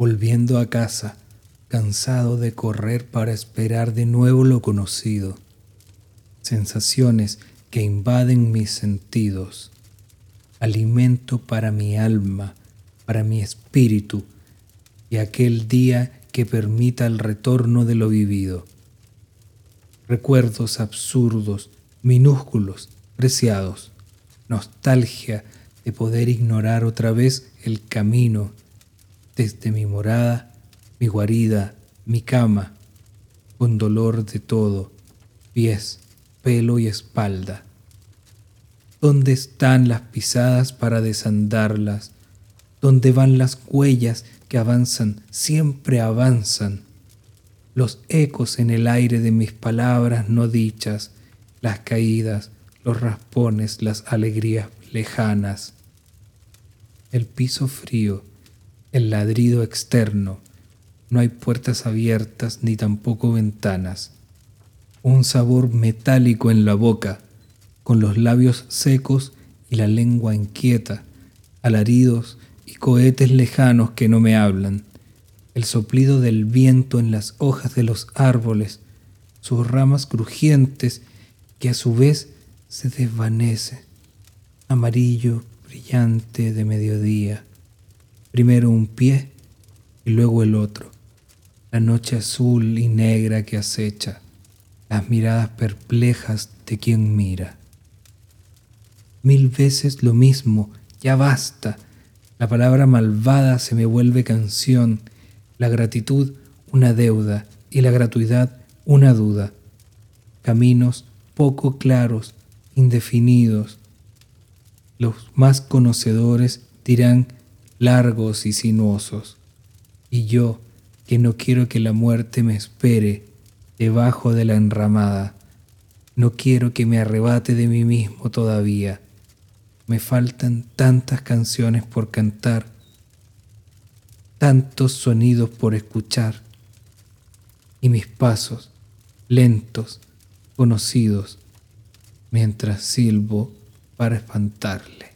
volviendo a casa, cansado de correr para esperar de nuevo lo conocido. Sensaciones que invaden mis sentidos. Alimento para mi alma, para mi espíritu y aquel día que permita el retorno de lo vivido. Recuerdos absurdos, minúsculos, preciados, nostalgia de poder ignorar otra vez el camino desde mi morada, mi guarida, mi cama, con dolor de todo, pies, pelo y espalda. ¿Dónde están las pisadas para desandarlas? ¿Dónde van las huellas que avanzan, siempre avanzan? Los ecos en el aire de mis palabras no dichas, las caídas, los raspones, las alegrías lejanas. El piso frío, el ladrido externo, no hay puertas abiertas ni tampoco ventanas. Un sabor metálico en la boca, con los labios secos y la lengua inquieta, alaridos y cohetes lejanos que no me hablan, el soplido del viento en las hojas de los árboles, sus ramas crujientes que a su vez se desvanece, amarillo brillante de mediodía, primero un pie y luego el otro, la noche azul y negra que acecha, las miradas perplejas de quien mira. Mil veces lo mismo, ya basta, la palabra malvada se me vuelve canción, la gratitud una deuda y la gratuidad una duda. Caminos poco claros, indefinidos. Los más conocedores dirán largos y sinuosos. Y yo, que no quiero que la muerte me espere debajo de la enramada, no quiero que me arrebate de mí mismo todavía. Me faltan tantas canciones por cantar, tantos sonidos por escuchar, y mis pasos, lentos, conocidos, mientras silbo para espantarle.